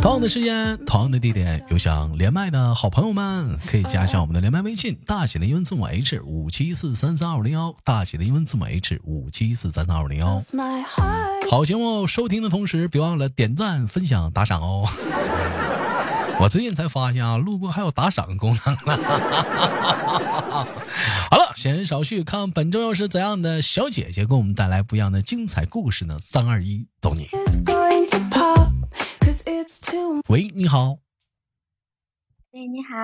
同样的时间，同样的地点，有想连麦的好朋友们，可以加一下我们的连麦微信，大写的英文字母 H 五七四三三二五零幺，大写的英文字母 H 五七四三三二五零幺。好节目收听的同时，别忘了点赞、分享、打赏哦。我最近才发现啊，录播还有打赏功能了。好了，闲言少叙，看本周又是怎样的小姐姐给我们带来不一样的精彩故事呢？三二一，走你！喂，你好。喂，你好。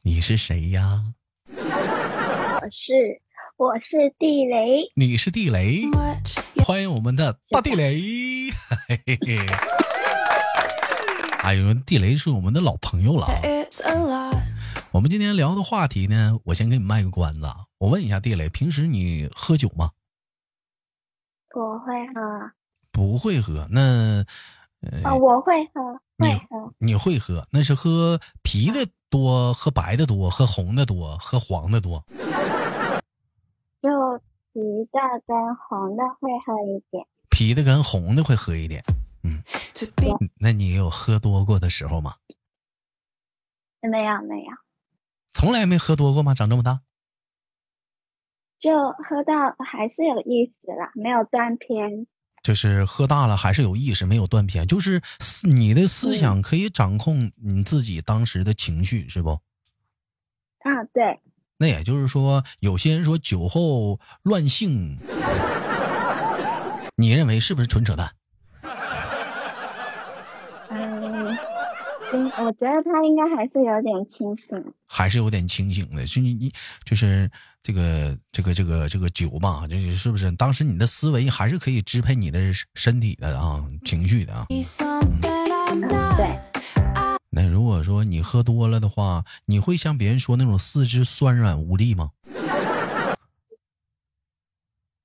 你是谁呀？我是我是地雷。你是地雷，欢迎我们的大地雷。嘿嘿嘿。哎呦，地雷是我们的老朋友了。我们今天聊的话题呢，我先给你卖个关子。我问一下地雷，平时你喝酒吗？不会喝。不会喝，那呃，我会喝。你你会喝？那是喝啤的多，喝白的多，喝红的多，喝黄的多。就啤的跟红的会喝一点。啤的跟红的会喝一点。嗯，那你有喝多过的时候吗？没有没有，从来没喝多过吗？长这么大，就喝到还是有意思啦，没有断片。就是喝大了还是有意识，没有断片。就是你的思想可以掌控你自己当时的情绪，是不？啊，对。那也就是说，有些人说酒后乱性，你认为是不是纯扯淡？嗯，我觉得他应该还是有点清醒，还是有点清醒的。就你你就是这个这个这个这个酒吧，就是是不是？当时你的思维还是可以支配你的身体的啊，情绪的啊。对。那如果说你喝多了的话，你会像别人说那种四肢酸软无力吗？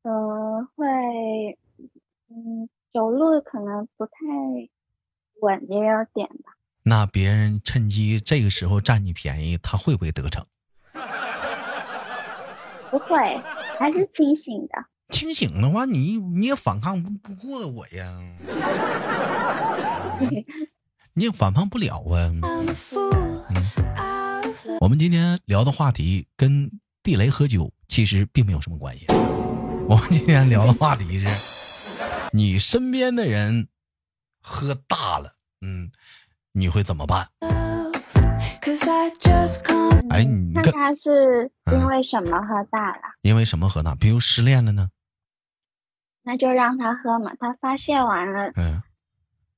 嗯，会。嗯，走路可能不太稳，也有点吧。那别人趁机这个时候占你便宜，他会不会得逞？不会，还是清醒的。清醒的话，你你也反抗不不过我呀，你也反抗不了啊。嗯我们今天聊的话题跟地雷喝酒其实并没有什么关系。我们今天聊的话题是，你身边的人喝大了，嗯。你会怎么办？哎，你看他是因为什么喝大了？因为什么喝大？比如失恋了呢？那就让他喝嘛，他发泄完了，嗯，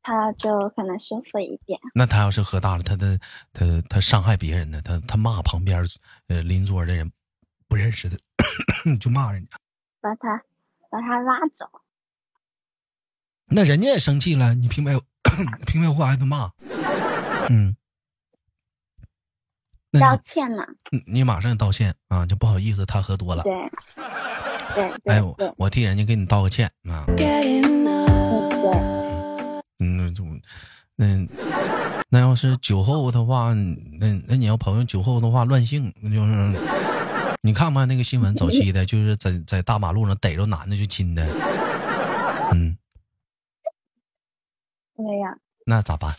他就可能舒服一点。那他要是喝大了，他的他他伤害别人呢？他他骂旁边呃邻桌的人不认识的，就骂人家，把他把他拉走。那人家也生气了，你平白 平白无故挨顿骂。嗯，道歉嘛？你马上道歉啊！就不好意思，他喝多了。对，对。哎，我我替人家给你道个歉啊。对。嗯，就那那要是酒后的话，那那你要朋友酒后的话乱性，那就是你看不看那个新闻？早期的就是在在大马路上逮着男的就亲的。嗯。没有。那咋办？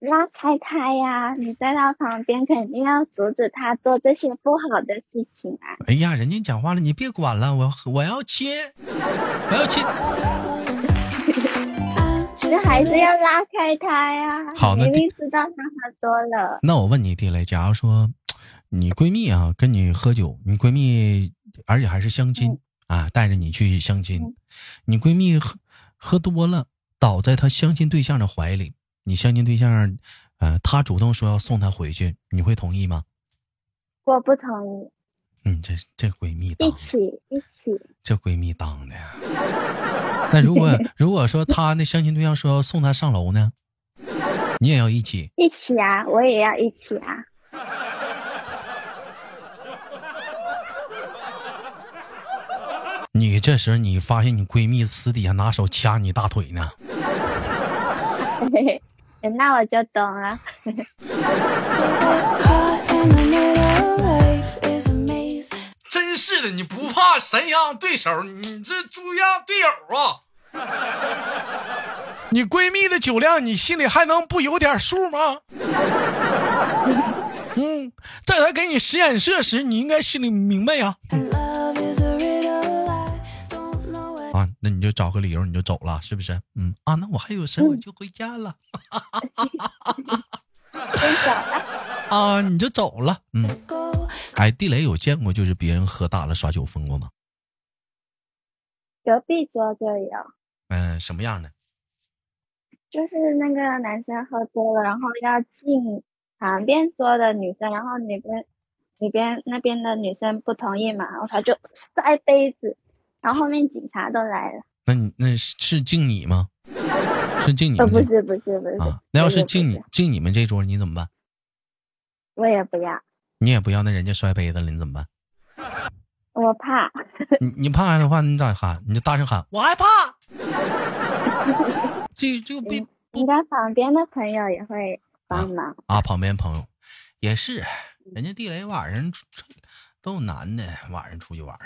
拉开他呀！你在他旁边，肯定要阻止他做这些不好的事情啊！哎呀，人家讲话了，你别管了，我我要亲，我要亲。这还是要拉开他呀！好，那明明知道他喝多了。那我问你地雷，假如说你闺蜜啊跟你喝酒，你闺蜜而且还是相亲啊，带着你去相亲，你闺蜜喝喝多了，倒在她相亲对象的怀里。你相亲对象，呃，他主动说要送她回去，你会同意吗？我不同意。嗯，这这闺蜜一起一起，这闺蜜当的。那如果如果说她那相亲对象说要送她上楼呢，你也要一起？一起啊，我也要一起啊。你 你这时候你发现你闺蜜私底下拿手掐你大腿呢？那我就懂了。真是的，你不怕神一样对手，你这猪一样队友啊！你闺蜜的酒量，你心里还能不有点数吗？嗯，在她给你使眼色时，你应该心里明白呀。啊，那你就找个理由，你就走了，是不是？嗯啊，那我还有事，我就回家 了。啊，你就走了。嗯，哎，地雷有见过就是别人喝大了耍酒疯过吗？隔壁桌就有。嗯，什么样的？就是那个男生喝多了，然后要敬旁边桌的女生，然后那边那边那边的女生不同意嘛，然后他就摔杯子，然后后面警察都来了。那你那是敬你吗？是敬你？不是不是不是啊。那要是敬你敬你们这桌，你怎么办？我也不要。你也不要，那人家摔杯子了，你怎么办？我怕。你你怕的话，你咋喊？你就大声喊，我害怕。这这个别，应该旁边的朋友也会帮忙啊。旁边朋友也是，人家地雷晚上都有男的，晚上出去玩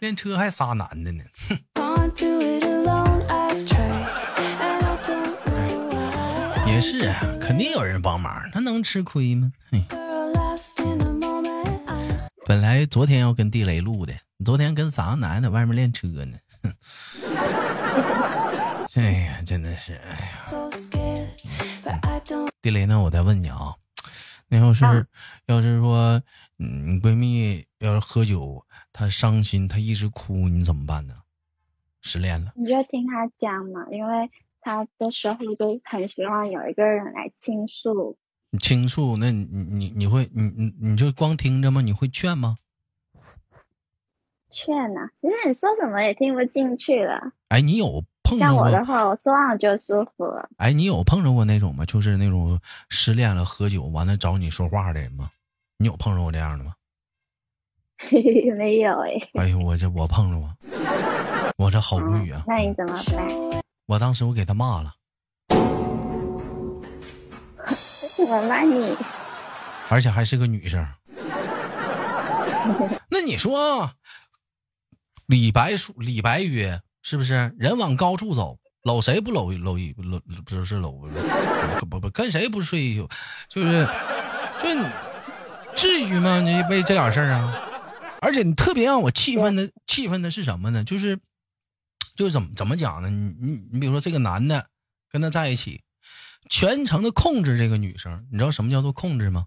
练车还仨男的呢。哼也是，肯定有人帮忙，他能吃亏吗？本来昨天要跟地雷录的，昨天跟三个男的外面练车呢。哼 哎呀，真的是，哎呀！地雷呢？我再问你啊，那要是要是说，嗯，你闺蜜要是喝酒，她伤心，她一直哭，你怎么办呢？失恋了？你就听她讲嘛，因为她的时候就很希望有一个人来倾诉。倾诉？那你你你会你你你就光听着吗？你会劝吗？劝呐，其实你说什么也听不进去了。哎，你有？像我的话，我说完就舒服了。哎，你有碰着过那种吗？就是那种失恋了喝酒完了找你说话的人吗？你有碰着过这样的吗？没有哎。哎呦，我这我碰着过，我这好无语啊。那你怎么办？我当时我给他骂了。怎么骂你？而且还是个女生。那你说，李白说，李白曰。是不是人往高处走，搂谁不搂搂一搂不是搂不不不跟谁不睡一宿，就是就至于吗？你为这点事儿啊？而且你特别让我气愤的气愤的是什么呢？就是就是怎么怎么讲呢？你你你比如说这个男的跟他在一起，全程的控制这个女生，你知道什么叫做控制吗？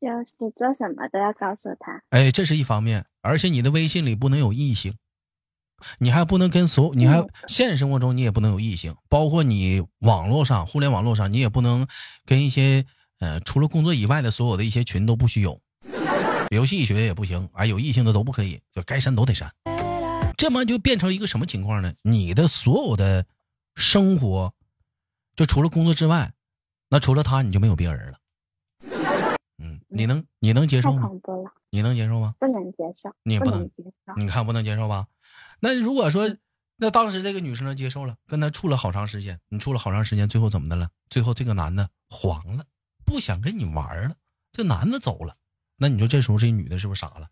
就是做什么都要告诉他。哎，这是一方面，而且你的微信里不能有异性。你还不能跟所，你还现实生活中你也不能有异性，包括你网络上、互联网络上，你也不能跟一些呃除了工作以外的所有的一些群都不许有，游戏群也不行，哎，有异性的都不可以，就该删都得删。这么就变成一个什么情况呢？你的所有的生活，就除了工作之外，那除了他你就没有别人了。嗯，你能你能接受吗？你能接受吗？不能接受，你也不能接受。你看不能接受吧？那如果说，那当时这个女生接受了，跟他处了好长时间，你处了好长时间，最后怎么的了？最后这个男的黄了，不想跟你玩了，这男的走了，那你说这时候这女的是不是傻了？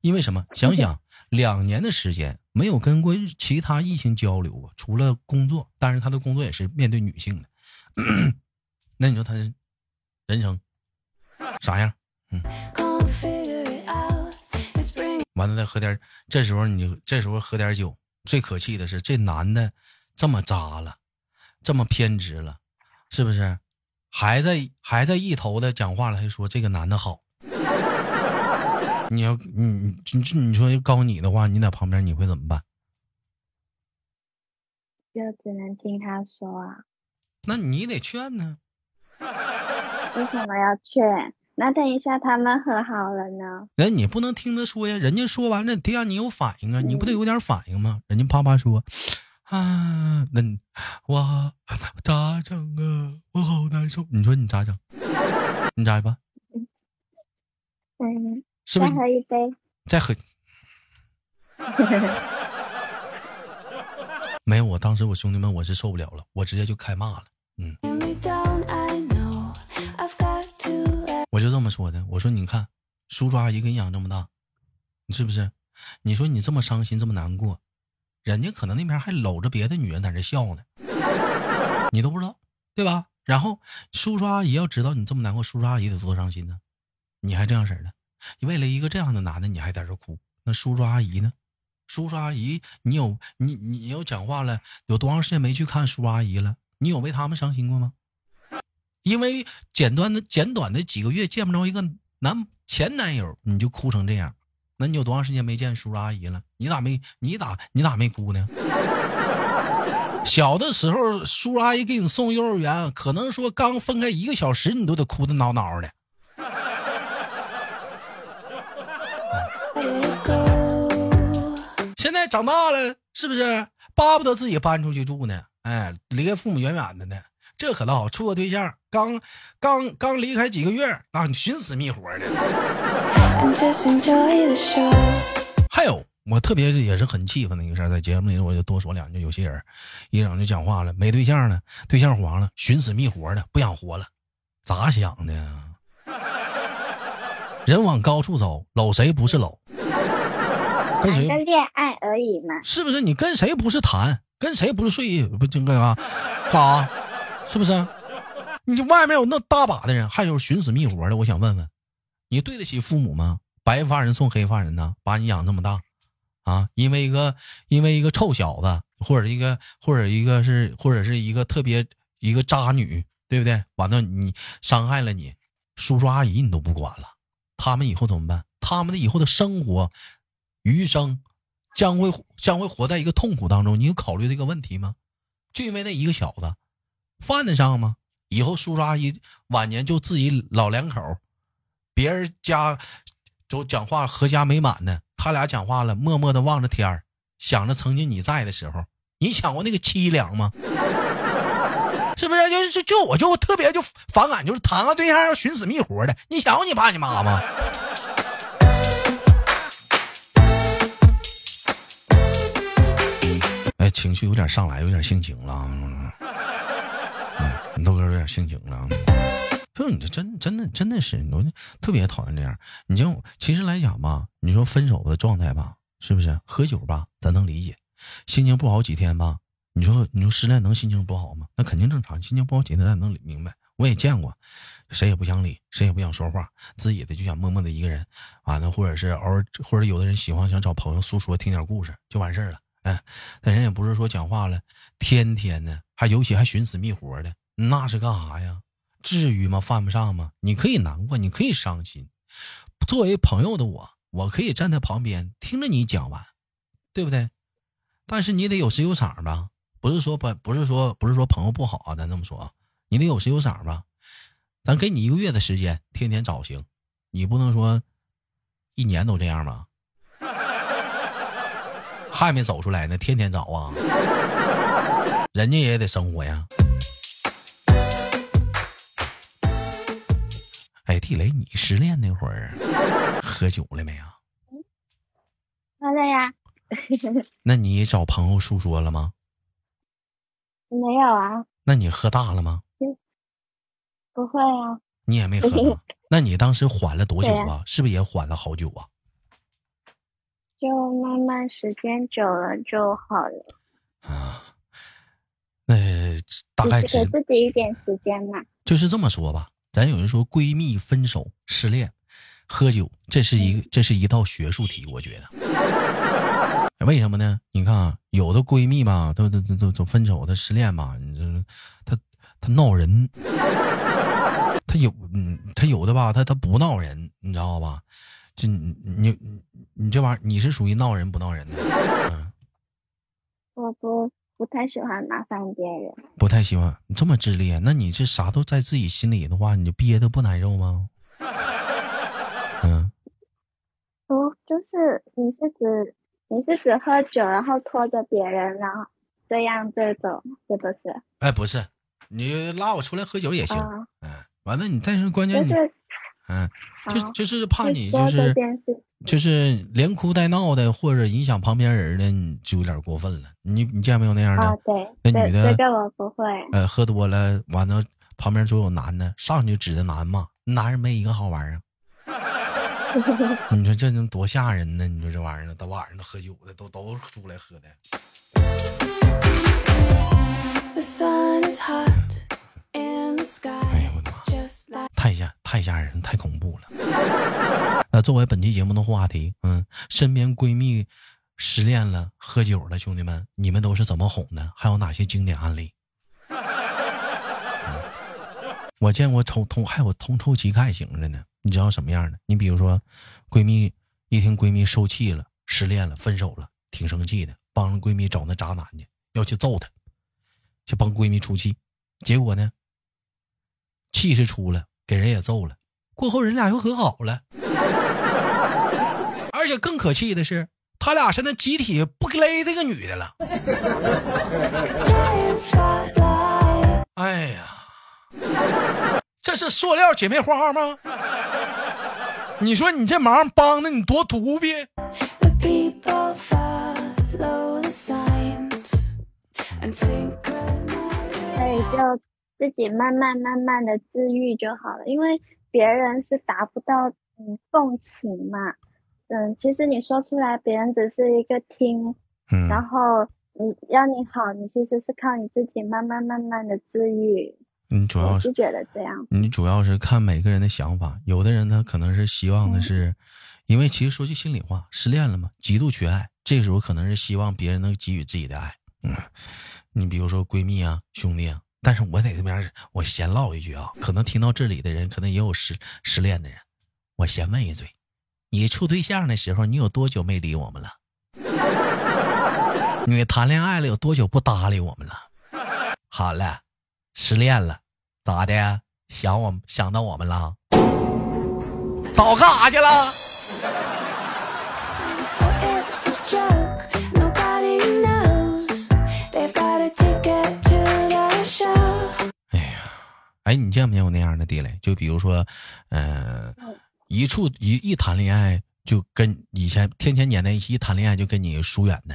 因为什么？想想两年的时间没有跟过其他异性交流过，除了工作，但是他的工作也是面对女性的，那你说他人生啥样？嗯。完了再喝点，这时候你这时候喝点酒，最可气的是这男的这么渣了，这么偏执了，是不是？还在还在一头的讲话了，还说这个男的好。你要你你你你说告你的话，你在旁边你会怎么办？就只能听他说啊。那你得劝呢。为什么要劝？那等一下他们和好了呢？人你不能听他说呀，人家说完了得让你有反应啊，你不得有点反应吗？人家啪啪说，啊，那我咋整啊？我好难受。你说你咋整？你咋办？嗯，是不是？再喝一杯。再喝。没有，我当时我兄弟们我是受不了了，我直接就开骂了。嗯，我就这么说的，我说你看，叔叔阿姨给你养这么大，是不是？你说你这么伤心这么难过，人家可能那边还搂着别的女人在这笑呢，你都不知道，对吧？然后叔叔阿姨要知道你这么难过，叔叔阿姨得多伤心呢。你还这样式的，你为了一个这样的男的，你还在这哭，那叔叔阿姨呢？叔叔阿姨，你有你你要讲话了，有多长时间没去看叔叔阿姨了？你有为他们伤心过吗？因为简短的简短的几个月见不着一个男前男友，你就哭成这样？那你有多长时间没见叔叔阿姨了？你咋没你咋你咋没哭呢？小的时候，叔叔阿姨给你送幼儿园，可能说刚分开一个小时，你都得哭的挠挠的。现在长大了，是不是巴不得自己搬出去住呢？哎，离开父母远远的呢，这可倒好，处个对象，刚刚刚离开几个月，啊寻死觅活的。还有，我特别也是很气愤的一个事儿，在节目里我就多说两句。有些人一整就讲话了，没对象了，对象黄了，寻死觅活的，不想活了，咋想的？人往高处走，搂谁不是搂？跟谁恋爱而已嘛？是不是？你跟谁不是谈？跟谁不是睡？不就干啥？干啥？是不是？你外面有那大把的人，还有寻死觅活的。我想问问，你对得起父母吗？白发人送黑发人呢？把你养这么大，啊？因为一个因为一个臭小子，或者一个或者一个是或者是一个特别一个渣女，对不对？完了你伤害了你叔叔阿姨，你都不管了，他们以后怎么办？他们的以后的生活。余生将会将会活在一个痛苦当中，你有考虑这个问题吗？就因为那一个小子，犯得上吗？以后叔叔阿姨晚年就自己老两口，别人家都讲话阖家美满的，他俩讲话了，默默的望着天儿，想着曾经你在的时候，你想过那个凄凉吗？是不是？就就就我就特别就反感，就是谈个对象要寻死觅活的，你想过你爸你妈吗？哎情绪有点上来，有点性情了。你豆哥有点性情了。就你这真真的真的是，我特别讨厌这样。你就其实来讲吧，你说分手的状态吧，是不是喝酒吧，咱能理解。心情不好几天吧，你说你说失恋能心情不好吗？那肯定正常。心情不好几天，咱能明白。我也见过，谁也不想理，谁也不想说话，自己的就想默默的一个人。完了，或者是偶尔，或者有的人喜欢想找朋友诉说，听点故事就完事儿了。嗯，但人也不是说讲话了，天天的，还尤其还寻死觅活的，那是干啥呀？至于吗？犯不上吗？你可以难过，你可以伤心。作为朋友的我，我可以站在旁边听着你讲完，对不对？但是你得有时有场吧？不是说不，不是说不是说朋友不好啊，咱这么说，你得有时有场吧？咱给你一个月的时间，天天找行，你不能说一年都这样吧？还没走出来呢，天天找啊，人家也得生活呀。地雷，你失恋那会儿喝酒了没啊？喝了呀。那你找朋友诉说了吗？没有啊。那你喝大了吗？不会啊。你也没喝。那你当时缓了多久啊？是不是也缓了好久啊？就慢慢时间久了就好了啊。那大概给自己一点时间嘛。就是这么说吧，咱有人说闺蜜分手、失恋、喝酒，这是一这是一道学术题，我觉得。为什么呢？你看啊，有的闺蜜吧，都都都都分手，她失恋吧，你这她她闹人，她有嗯，她有的吧，她她不闹人，你知道吧？就你你你这玩意儿，你是属于闹人不闹人的？嗯，我不不太喜欢麻烦别人，不太喜欢。你这么自恋，那你这啥都在自己心里的话，你就憋的不难受吗？嗯，不，就是你是指你是指喝酒，然后拖着别人，然后这样这种，是不是？哎，不是，你拉我出来喝酒也行。嗯，完了你，但是关键你。嗯，就就是怕你就是就是连哭带闹的，或者影响旁边人的，你就有点过分了。你你见没有那样的？那女的这个我不会。呃，喝多了，完了旁边总有男的上去指着男嘛，男人没一个好玩啊。你说这能多吓人呢？你说这玩意儿，到晚上都喝酒的，都都出来喝的。The sun is hot in the 哎呀我的妈！太吓太吓人，太恐怖了。那作为本期节目的话题，嗯，身边闺蜜失恋了、喝酒了，兄弟们，你们都是怎么哄的？还有哪些经典案例？我见过同同还有同仇敌忾型的呢，你知道什么样的？你比如说，闺蜜一听闺蜜受气了、失恋了、分手了，挺生气的，帮着闺蜜找那渣男去，要去揍他，去帮闺蜜出气。结果呢，气是出了，给人也揍了。过后人俩又和好了，而且更可气的是，他俩现在集体不勒这个女的了。哎呀，这是塑料姐妹花吗？你说你这忙帮的你多独逼！The people follow the signs and synchronize. 所以就自己慢慢慢慢的治愈就好了，因为别人是达不到嗯共情嘛，嗯，其实你说出来，别人只是一个听，嗯，然后你要你好，你其实是靠你自己慢慢慢慢的治愈，你主要是觉得这样，你主要是看每个人的想法，有的人他可能是希望的是，因为其实说句心里话，失恋了嘛，极度缺爱，这个时候可能是希望别人能给予自己的爱。嗯，你比如说闺蜜啊、兄弟啊，但是我在这边我闲唠一句啊，可能听到这里的人，可能也有失失恋的人，我先问一嘴，你处对象的时候，你有多久没理我们了？你谈恋爱了有多久不搭理我们了？好了，失恋了，咋的？想我想到我们了？早干啥去了？哎，你见没见过那样的地雷？就比如说，呃，一处一一谈恋爱就跟以前天天黏在一起，一谈恋爱就跟你疏远的，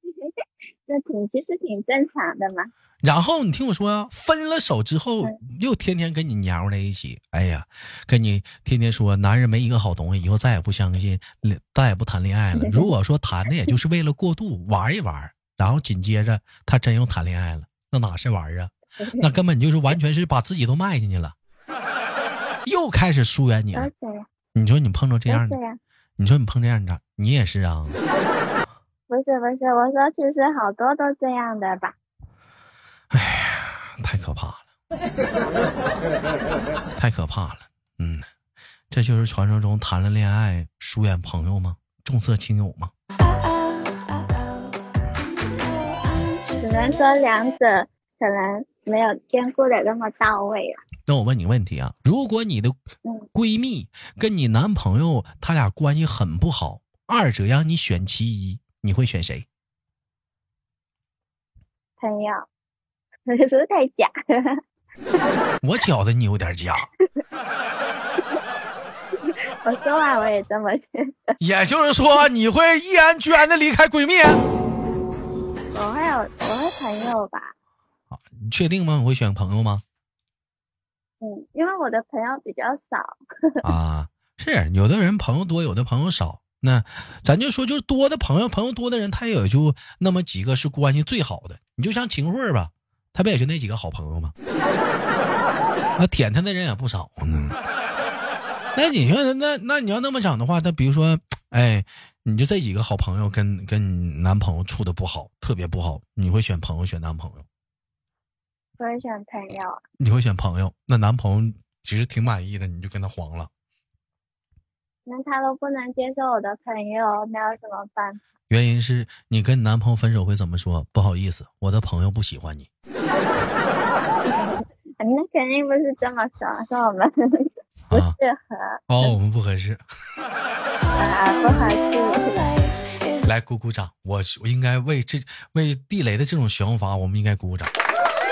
这挺其实挺正常的嘛，然后你听我说啊，分了手之后又天天跟你黏糊在一起，哎呀，跟你天天说男人没一个好东西，以后再也不相信，再也不谈恋爱了。如果说谈的也就是为了过度玩一玩，然后紧接着他真又谈恋爱了，那哪是玩啊？那 根本就是完全是把自己都卖进去了，又开始疏远你了。你说你碰着这样的。你说你碰这样的，你也是啊？不是不是，我说其实好多都这样的吧。哎呀太可怕了，太可怕了。嗯，这就是传说中谈了恋爱疏远朋友吗？重色轻友吗. Oh, 只能说两者可能没有兼顾的那么到位了。那我问你问题啊，如果你的嗯闺蜜跟你男朋友他俩关系很不好，二者让你选其一，你会选谁？朋友，是不是太假？我觉得你有点假，我说话我也这么觉得。也就是说你会毅然决然的离开闺蜜？我会有，我会朋友吧。你确定吗？你会选朋友吗？嗯，因为我的朋友比较少。啊，是有的人朋友多，有的朋友少。那咱就说，就是多的朋友，朋友多的人，他也就那么几个是关系最好的。你就像秦桧吧，他不也就那几个好朋友吗？那舔他的人也不少呢。那你说，那那你要那么讲的话，那比如说，哎，你就这几个好朋友跟跟你男朋友处的不好，特别不好，你会选朋友选男朋友？我会选朋友。你会选朋友？那男朋友其实挺满意的，你就跟他黄了。那他都不能接受我的朋友，那要怎么办？原因是你跟你男朋友分手会怎么说？不好意思，我的朋友不喜欢你。那肯定不是这么说，说我们 不啊适合哦，我们不合适。啊，不合适。来鼓鼓掌，我我应该为这为地雷的这种想法，我们应该鼓鼓掌，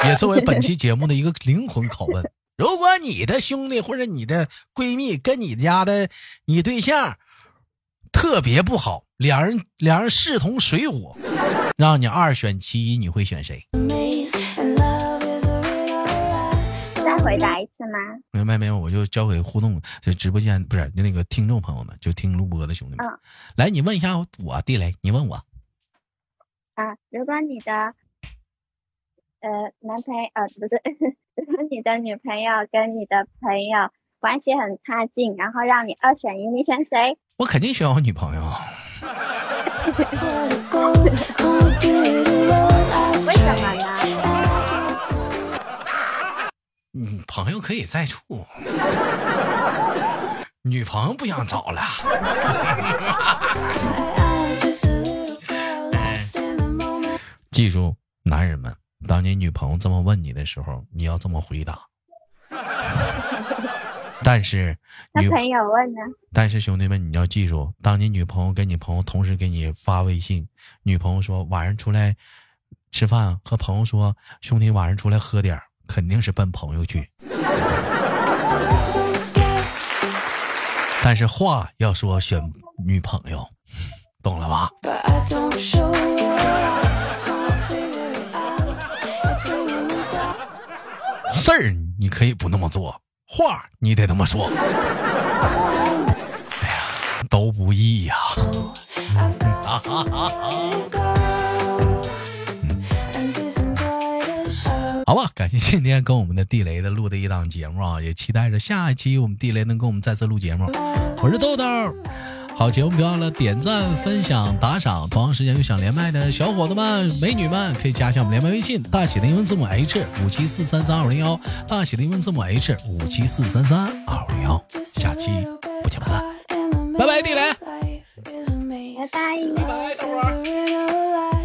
也作为本期节目的一个灵魂拷问。如果你的兄弟或者你的闺蜜跟你家的你对象特别不好，两人两人势同水火，让你二选其一，你会选谁再回答一次吗？明白没有？我就交给互动，就直播间不是那个听众朋友们，就听录播的兄弟们。嗯来，你问一下我地雷，你问我。啊，如果你的呃男朋友呃不是，如果你的女朋友跟你的朋友关系很差劲，然后让你二选一，你选谁？我肯定选我女朋友。为什么.呢？嗯，朋友可以再处，女朋友不想找了。记住，男人们，当你女朋友这么问你的时候，你要这么回答。但是女，朋友问呢？但是兄弟们，你要记住，当你女朋友跟你朋友同时给你发微信，女朋友说晚上出来吃饭，和朋友说兄弟晚上出来喝点儿肯定是奔朋友去。但是话要说选女朋友，懂了吧？事儿你可以不那么做，话你得这么说。哎呀，都不易呀、好吧，感谢今天跟我们的地雷的录的一档节目啊，也期待着下一期我们地雷能跟我们再次录节目。我是豆豆，好节目别忘了点赞、分享、打赏。同样时间有想连麦的小伙子们、美女们，可以加一下我们连麦微信，大写的英文字母 H 五七四三三二五零幺，大写的英文字母 H 五七四三三二五零幺。下期不见不散。拜拜地雷.拜拜。拜拜，豆 It's a riddle